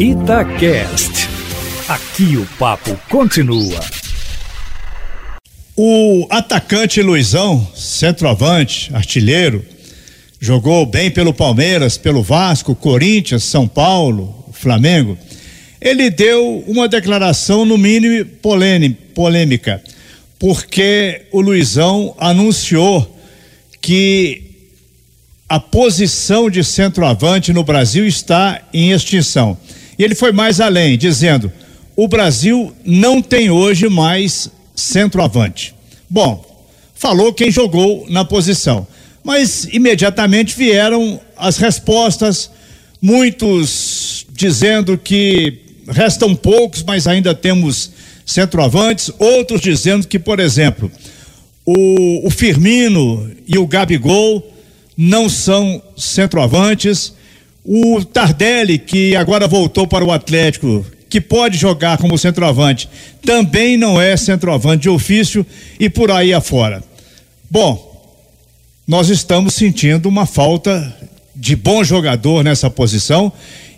Itacast. Aqui o papo continua. O atacante Luizão, centroavante, artilheiro, jogou bem pelo Palmeiras, pelo Vasco, Corinthians, São Paulo, Flamengo. Ele deu uma declaração, no mínimo, polêmica, porque o Luizão anunciou que a posição de centroavante no Brasil está em extinção. E ele foi mais além, dizendo: o Brasil não tem hoje mais centroavante. Bom, falou quem jogou na posição, mas imediatamente vieram as respostas, muitos dizendo que restam poucos, mas ainda temos centroavantes, outros dizendo que, por exemplo, o, o Firmino e o Gabigol não são centroavantes. O Tardelli, que agora voltou para o Atlético, que pode jogar como centroavante, também não é centroavante de ofício e por aí afora. Bom, nós estamos sentindo uma falta de bom jogador nessa posição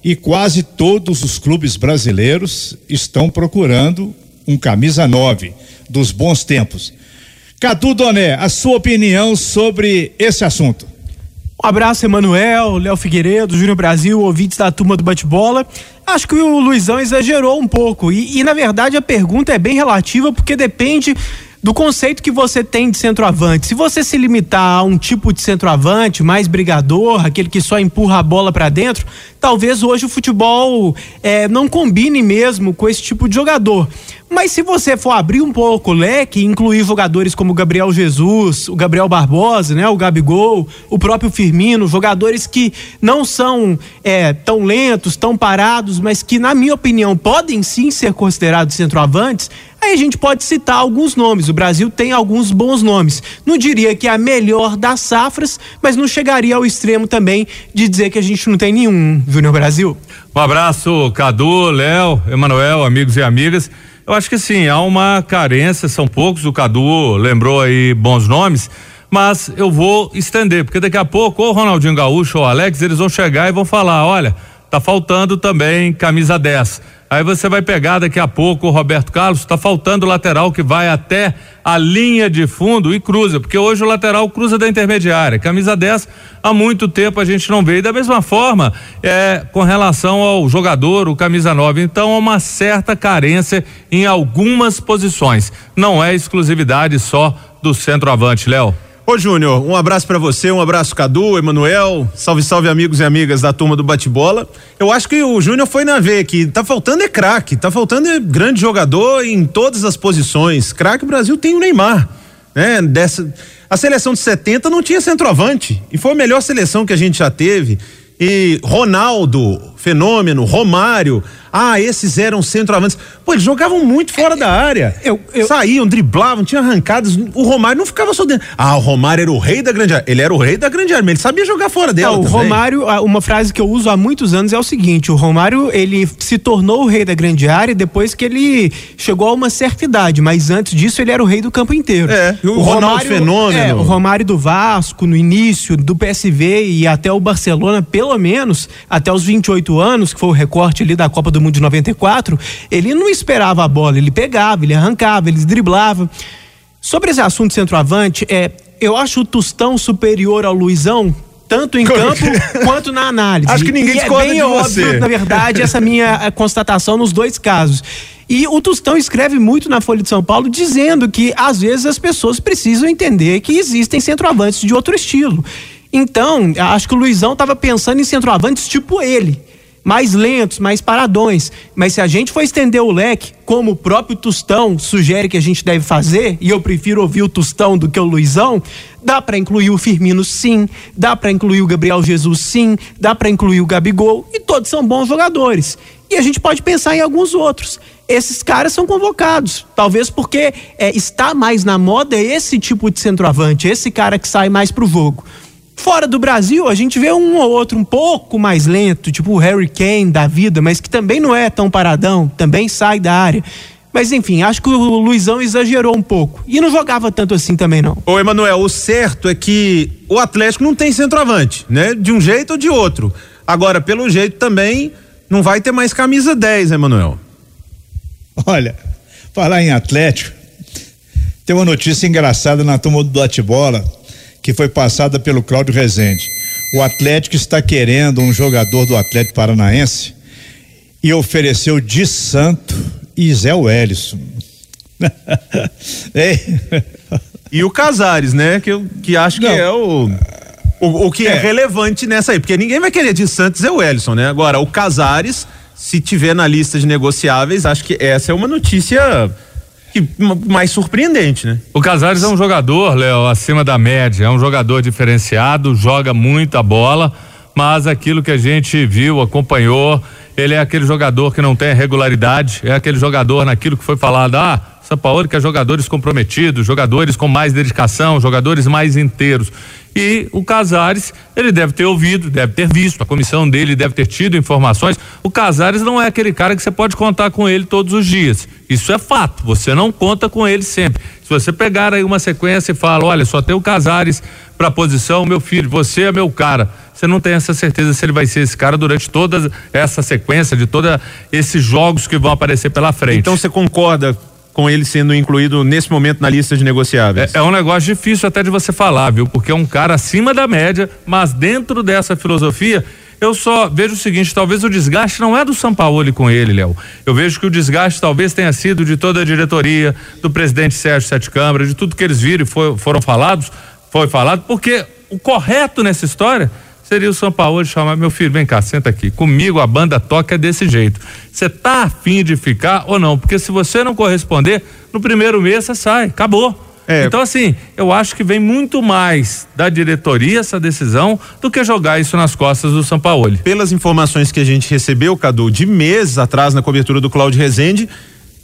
e quase todos os clubes brasileiros estão procurando um camisa 9 dos bons tempos. Cadu Doné, a sua opinião sobre esse assunto? Um abraço, Emanuel, Léo Figueiredo, Júnior Brasil, ouvintes da turma do bate-bola. Acho que o Luizão exagerou um pouco. E, e, na verdade, a pergunta é bem relativa, porque depende do conceito que você tem de centroavante. Se você se limitar a um tipo de centroavante, mais brigador, aquele que só empurra a bola para dentro, talvez hoje o futebol é, não combine mesmo com esse tipo de jogador. Mas se você for abrir um pouco o leque, incluir jogadores como Gabriel Jesus, o Gabriel Barbosa, né, o Gabigol, o próprio Firmino, jogadores que não são é, tão lentos, tão parados, mas que, na minha opinião, podem sim ser considerados centroavantes, aí a gente pode citar alguns nomes. O Brasil tem alguns bons nomes. Não diria que é a melhor das safras, mas não chegaria ao extremo também de dizer que a gente não tem nenhum, Júnior Brasil. Um abraço, Cadu, Léo, Emanuel, amigos e amigas. Eu acho que sim, há uma carência, são poucos, o Cadu lembrou aí bons nomes, mas eu vou estender, porque daqui a pouco ou Ronaldinho Gaúcho ou o Alex, eles vão chegar e vão falar, olha, tá faltando também camisa 10. Aí você vai pegar daqui a pouco o Roberto Carlos, está faltando lateral que vai até a linha de fundo e cruza, porque hoje o lateral cruza da intermediária. Camisa 10, há muito tempo a gente não vê. E da mesma forma, é, com relação ao jogador, o camisa 9. Então, há uma certa carência em algumas posições. Não é exclusividade só do centroavante, Léo. Ô Júnior, um abraço para você, um abraço Cadu, Emanuel, salve salve amigos e amigas da turma do bate-bola. Eu acho que o Júnior foi na ver que tá faltando é craque, tá faltando é grande jogador em todas as posições. Craque Brasil tem o Neymar, né? Dessa a seleção de 70 não tinha centroavante e foi a melhor seleção que a gente já teve. E Ronaldo, fenômeno, Romário, ah, esses eram centroavantes. Pô, eles jogavam muito fora é, da área. Eu, eu, Saíam, driblavam, tinham arrancadas. O Romário não ficava só dentro. Ah, o Romário era o rei da grande área. Ele era o rei da grande área, mas ele sabia jogar fora dela. O Romário, uma frase que eu uso há muitos anos é o seguinte: o Romário, ele se tornou o rei da grande área depois que ele chegou a uma certa idade, mas antes disso ele era o rei do campo inteiro. É, o, o Ronaldo Romário, Fenômeno. É, o Romário do Vasco, no início, do PSV e até o Barcelona, pelo menos até os 28 anos, que foi o recorte ali da Copa do Mundo de 94, ele não esperava a bola, ele pegava, ele arrancava, ele driblava. Sobre esse assunto de centroavante, é, eu acho o Tostão superior ao Luizão tanto em campo quanto na análise. Acho que ninguém e é discorda é bem de óbvio, você. na verdade, essa minha eh, constatação nos dois casos. E o Tostão escreve muito na Folha de São Paulo dizendo que às vezes as pessoas precisam entender que existem centroavantes de outro estilo. Então, acho que o Luizão estava pensando em centroavantes tipo ele mais lentos, mais paradões. Mas se a gente for estender o leque, como o próprio Tostão sugere que a gente deve fazer, e eu prefiro ouvir o Tostão do que o Luizão, dá para incluir o Firmino sim, dá para incluir o Gabriel Jesus sim, dá para incluir o Gabigol, e todos são bons jogadores. E a gente pode pensar em alguns outros. Esses caras são convocados, talvez porque é, está mais na moda esse tipo de centroavante, esse cara que sai mais pro jogo. Fora do Brasil, a gente vê um ou outro um pouco mais lento, tipo o Harry Kane da vida, mas que também não é tão paradão, também sai da área. Mas enfim, acho que o Luizão exagerou um pouco. E não jogava tanto assim também, não. Ô, Emanuel, o certo é que o Atlético não tem centroavante, né? De um jeito ou de outro. Agora, pelo jeito também não vai ter mais camisa 10, Emanuel. Olha, falar em Atlético, tem uma notícia engraçada na turma do bate-bola que foi passada pelo Cláudio Rezende. O Atlético está querendo um jogador do Atlético Paranaense e ofereceu de Santo e Zé Wellison. e o Casares, né? Que, que acho que Não. é o, o, o que é. é. relevante nessa aí, porque ninguém vai querer de Santos e o Ellison, né? Agora, o Casares, se tiver na lista de negociáveis, acho que essa é uma notícia que, mais surpreendente, né? O Casares é um jogador, Léo, acima da média, é um jogador diferenciado, joga muita bola, mas aquilo que a gente viu, acompanhou, ele é aquele jogador que não tem regularidade, é aquele jogador naquilo que foi falado, ah, São Paulo quer jogadores comprometidos, jogadores com mais dedicação, jogadores mais inteiros. E o Casares, ele deve ter ouvido, deve ter visto, a comissão dele deve ter tido informações. O Casares não é aquele cara que você pode contar com ele todos os dias. Isso é fato, você não conta com ele sempre. Se você pegar aí uma sequência e fala, olha, só tem o Casares para posição, meu filho, você é meu cara. Você não tem essa certeza se ele vai ser esse cara durante toda essa sequência de todos esses jogos que vão aparecer pela frente. Então você concorda com ele sendo incluído nesse momento na lista de negociáveis? É, é, um negócio difícil até de você falar, viu? Porque é um cara acima da média, mas dentro dessa filosofia, eu só vejo o seguinte, talvez o desgaste não é do Sampaoli com ele, Léo. Eu vejo que o desgaste talvez tenha sido de toda a diretoria, do presidente Sérgio Sete Câmara, de tudo que eles viram e foi, foram falados, foi falado, porque o correto nessa história seria o São Paulo chamar meu filho, vem cá, senta aqui. Comigo a banda toca desse jeito. Você tá afim de ficar ou não? Porque se você não corresponder, no primeiro mês você sai, acabou. É. Então, assim, eu acho que vem muito mais da diretoria essa decisão do que jogar isso nas costas do São Paulo. Pelas informações que a gente recebeu, Cadu, de meses atrás na cobertura do Cláudio Rezende,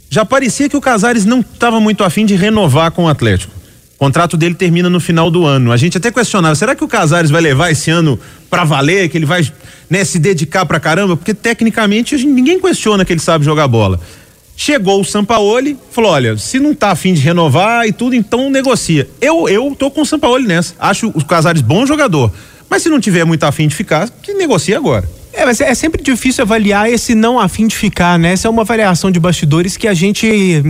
já parecia que o Casares não estava muito afim de renovar com o Atlético. O contrato dele termina no final do ano. A gente até questionava, será que o Casares vai levar esse ano para valer, que ele vai né, se dedicar pra caramba? Porque tecnicamente ninguém questiona que ele sabe jogar bola. Chegou o Sampaoli, falou: olha, se não tá afim de renovar e tudo, então negocia. Eu, eu tô com o Sampaoli nessa. Acho o Casares bom jogador. Mas se não tiver muito afim de ficar, que negocie agora. É, mas é sempre difícil avaliar esse não afim de ficar, né? Essa é uma variação de bastidores que a gente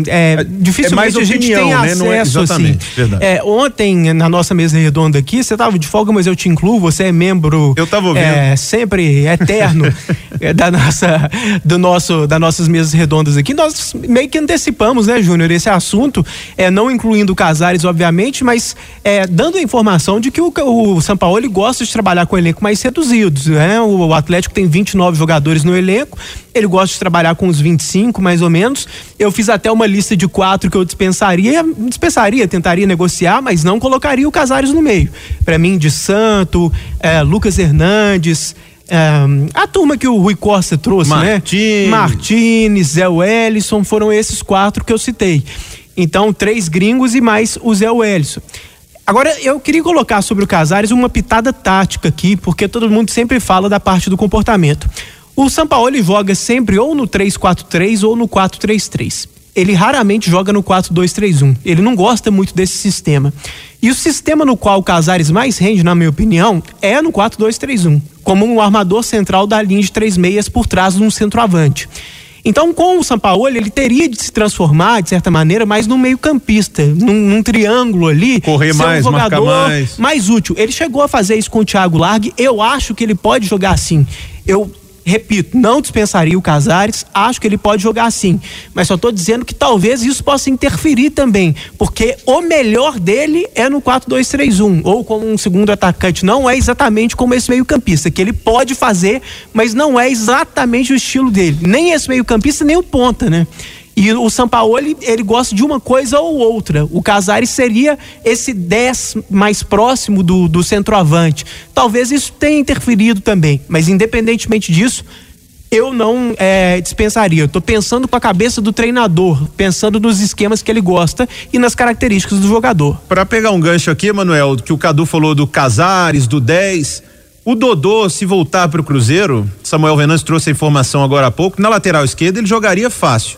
é, é dificilmente é opinião, a gente tem né? acesso, não é exatamente, assim. Verdade. É, ontem, na nossa mesa redonda aqui, você estava de folga, mas eu te incluo, você é membro. Eu tava ouvindo. É, sempre eterno é, da nossa, do nosso, das nossas mesas redondas aqui. Nós meio que antecipamos, né, Júnior, esse assunto, é, não incluindo Casares, obviamente, mas é, dando a informação de que o, o São Paulo gosta de trabalhar com elenco mais reduzidos, né? O, o Atlético tem 29 jogadores no elenco, ele gosta de trabalhar com uns 25 mais ou menos. Eu fiz até uma lista de quatro que eu dispensaria, dispensaria, tentaria negociar, mas não colocaria o Casares no meio. Para mim, de Santo, é, Lucas Hernandes. É, a turma que o Rui Costa trouxe, Martins. né? Martins, Zé Wellison, foram esses quatro que eu citei. Então, três gringos e mais o Zé Wellison. Agora, eu queria colocar sobre o Casares uma pitada tática aqui, porque todo mundo sempre fala da parte do comportamento. O Sampaoli joga sempre ou no 3-4-3 ou no 4-3-3. Ele raramente joga no 4-2-3-1. Ele não gosta muito desse sistema. E o sistema no qual o Casares mais rende, na minha opinião, é no 4-2-3-1, como um armador central da linha de três meias por trás de um centroavante. Então, com o Sampaoli, ele teria de se transformar, de certa maneira, mais num meio-campista, num, num, triângulo ali. Correr mais, um jogador mais. mais útil. Ele chegou a fazer isso com o Thiago Largue. Eu acho que ele pode jogar assim. Eu repito, não dispensaria o Casares, acho que ele pode jogar assim, mas só estou dizendo que talvez isso possa interferir também, porque o melhor dele é no 4-2-3-1, ou como um segundo atacante, não é exatamente como esse meio-campista, que ele pode fazer, mas não é exatamente o estilo dele, nem esse meio-campista, nem o ponta, né? E o Sampaoli, ele gosta de uma coisa ou outra. O Casares seria esse 10 mais próximo do, do centroavante. Talvez isso tenha interferido também, mas independentemente disso, eu não é, dispensaria. Estou pensando com a cabeça do treinador, pensando nos esquemas que ele gosta e nas características do jogador. Para pegar um gancho aqui, Manuel, que o Cadu falou do Casares, do 10. O Dodô, se voltar para o Cruzeiro, Samuel Venâncio trouxe a informação agora há pouco, na lateral esquerda ele jogaria fácil.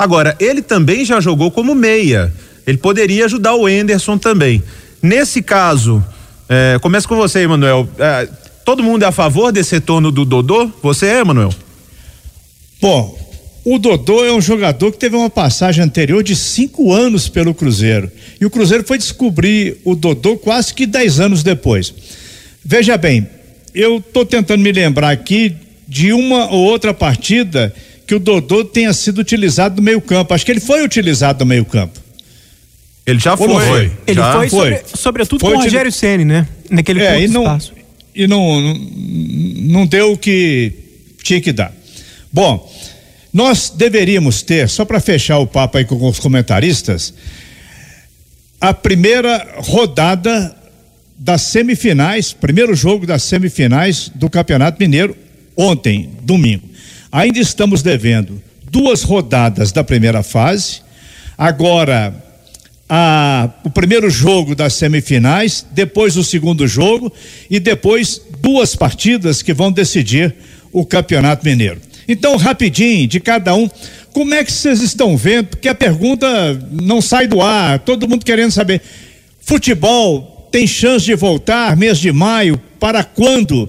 Agora, ele também já jogou como meia. Ele poderia ajudar o Enderson também. Nesse caso, é, começa com você, Emanuel. É, todo mundo é a favor desse retorno do Dodô? Você é, Emanuel? Bom, o Dodô é um jogador que teve uma passagem anterior de cinco anos pelo Cruzeiro. E o Cruzeiro foi descobrir o Dodô quase que dez anos depois. Veja bem, eu estou tentando me lembrar aqui de uma ou outra partida que o Dodô tenha sido utilizado no meio-campo. Acho que ele foi utilizado no meio-campo. Ele já foi. foi? Ele já foi, foi. Sobre, sobretudo Foi com o Rogério Ceni, né? Naquele É, e não, espaço. e não, não, não deu o que tinha que dar. Bom, nós deveríamos ter, só para fechar o papo aí com os comentaristas, a primeira rodada das semifinais, primeiro jogo das semifinais do Campeonato Mineiro, ontem, domingo. Ainda estamos devendo duas rodadas da primeira fase, agora a- o primeiro jogo das semifinais, depois o segundo jogo e depois duas partidas que vão decidir o Campeonato Mineiro. Então, rapidinho, de cada um, como é que vocês estão vendo? Porque a pergunta não sai do ar, todo mundo querendo saber. Futebol tem chance de voltar mês de maio? Para quando?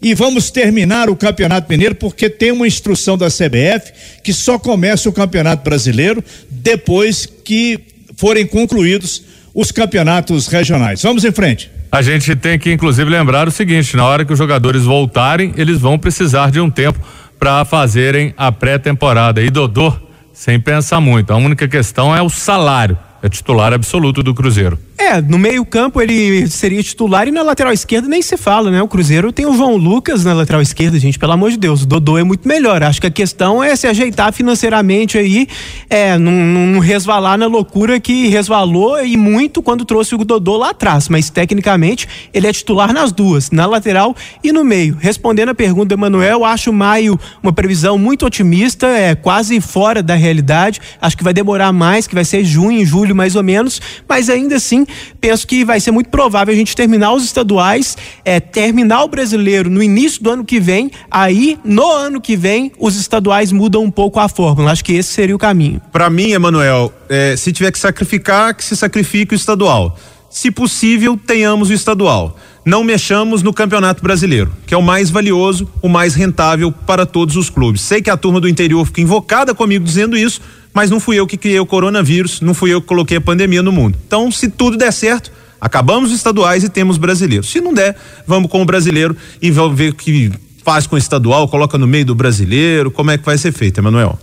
E vamos terminar o Campeonato Mineiro porque tem uma instrução da CBF que só começa o Campeonato Brasileiro depois que forem concluídos os campeonatos regionais. Vamos em frente. A gente tem que, inclusive, lembrar o seguinte: na hora que os jogadores voltarem, eles vão precisar de um tempo para fazerem a pré-temporada. E Dodô, sem pensar muito, a única questão é o salário. É titular absoluto do Cruzeiro. É, no meio-campo ele seria titular e na lateral esquerda nem se fala, né? O Cruzeiro tem o João Lucas na lateral esquerda, gente, pelo amor de Deus. O Dodô é muito melhor. Acho que a questão é se ajeitar financeiramente aí, é, não, resvalar na loucura que resvalou e muito quando trouxe o Dodô lá atrás. Mas tecnicamente ele é titular nas duas, na lateral e no meio. Respondendo a pergunta do Emanuel, acho maio uma previsão muito otimista, é quase fora da realidade. Acho que vai demorar mais, que vai ser junho, julho mais ou menos, mas ainda assim penso que vai ser muito provável a gente terminar os estaduais, é, terminar o brasileiro no início do ano que vem, aí no ano que vem os estaduais mudam um pouco a fórmula. Acho que esse seria o caminho. Para mim, Emanuel, é, se tiver que sacrificar, que se sacrifique o estadual. Se possível, tenhamos o estadual. Não mexamos no Campeonato Brasileiro, que é o mais valioso, o mais rentável para todos os clubes. Sei que a turma do interior fica invocada comigo dizendo isso, mas não fui eu que criei o coronavírus, não fui eu que coloquei a pandemia no mundo. Então, se tudo der certo, acabamos os estaduais e temos brasileiro. Se não der, vamos com o brasileiro e vamos ver o que faz com o estadual, coloca no meio do brasileiro, como é que vai ser feito, Emanuel?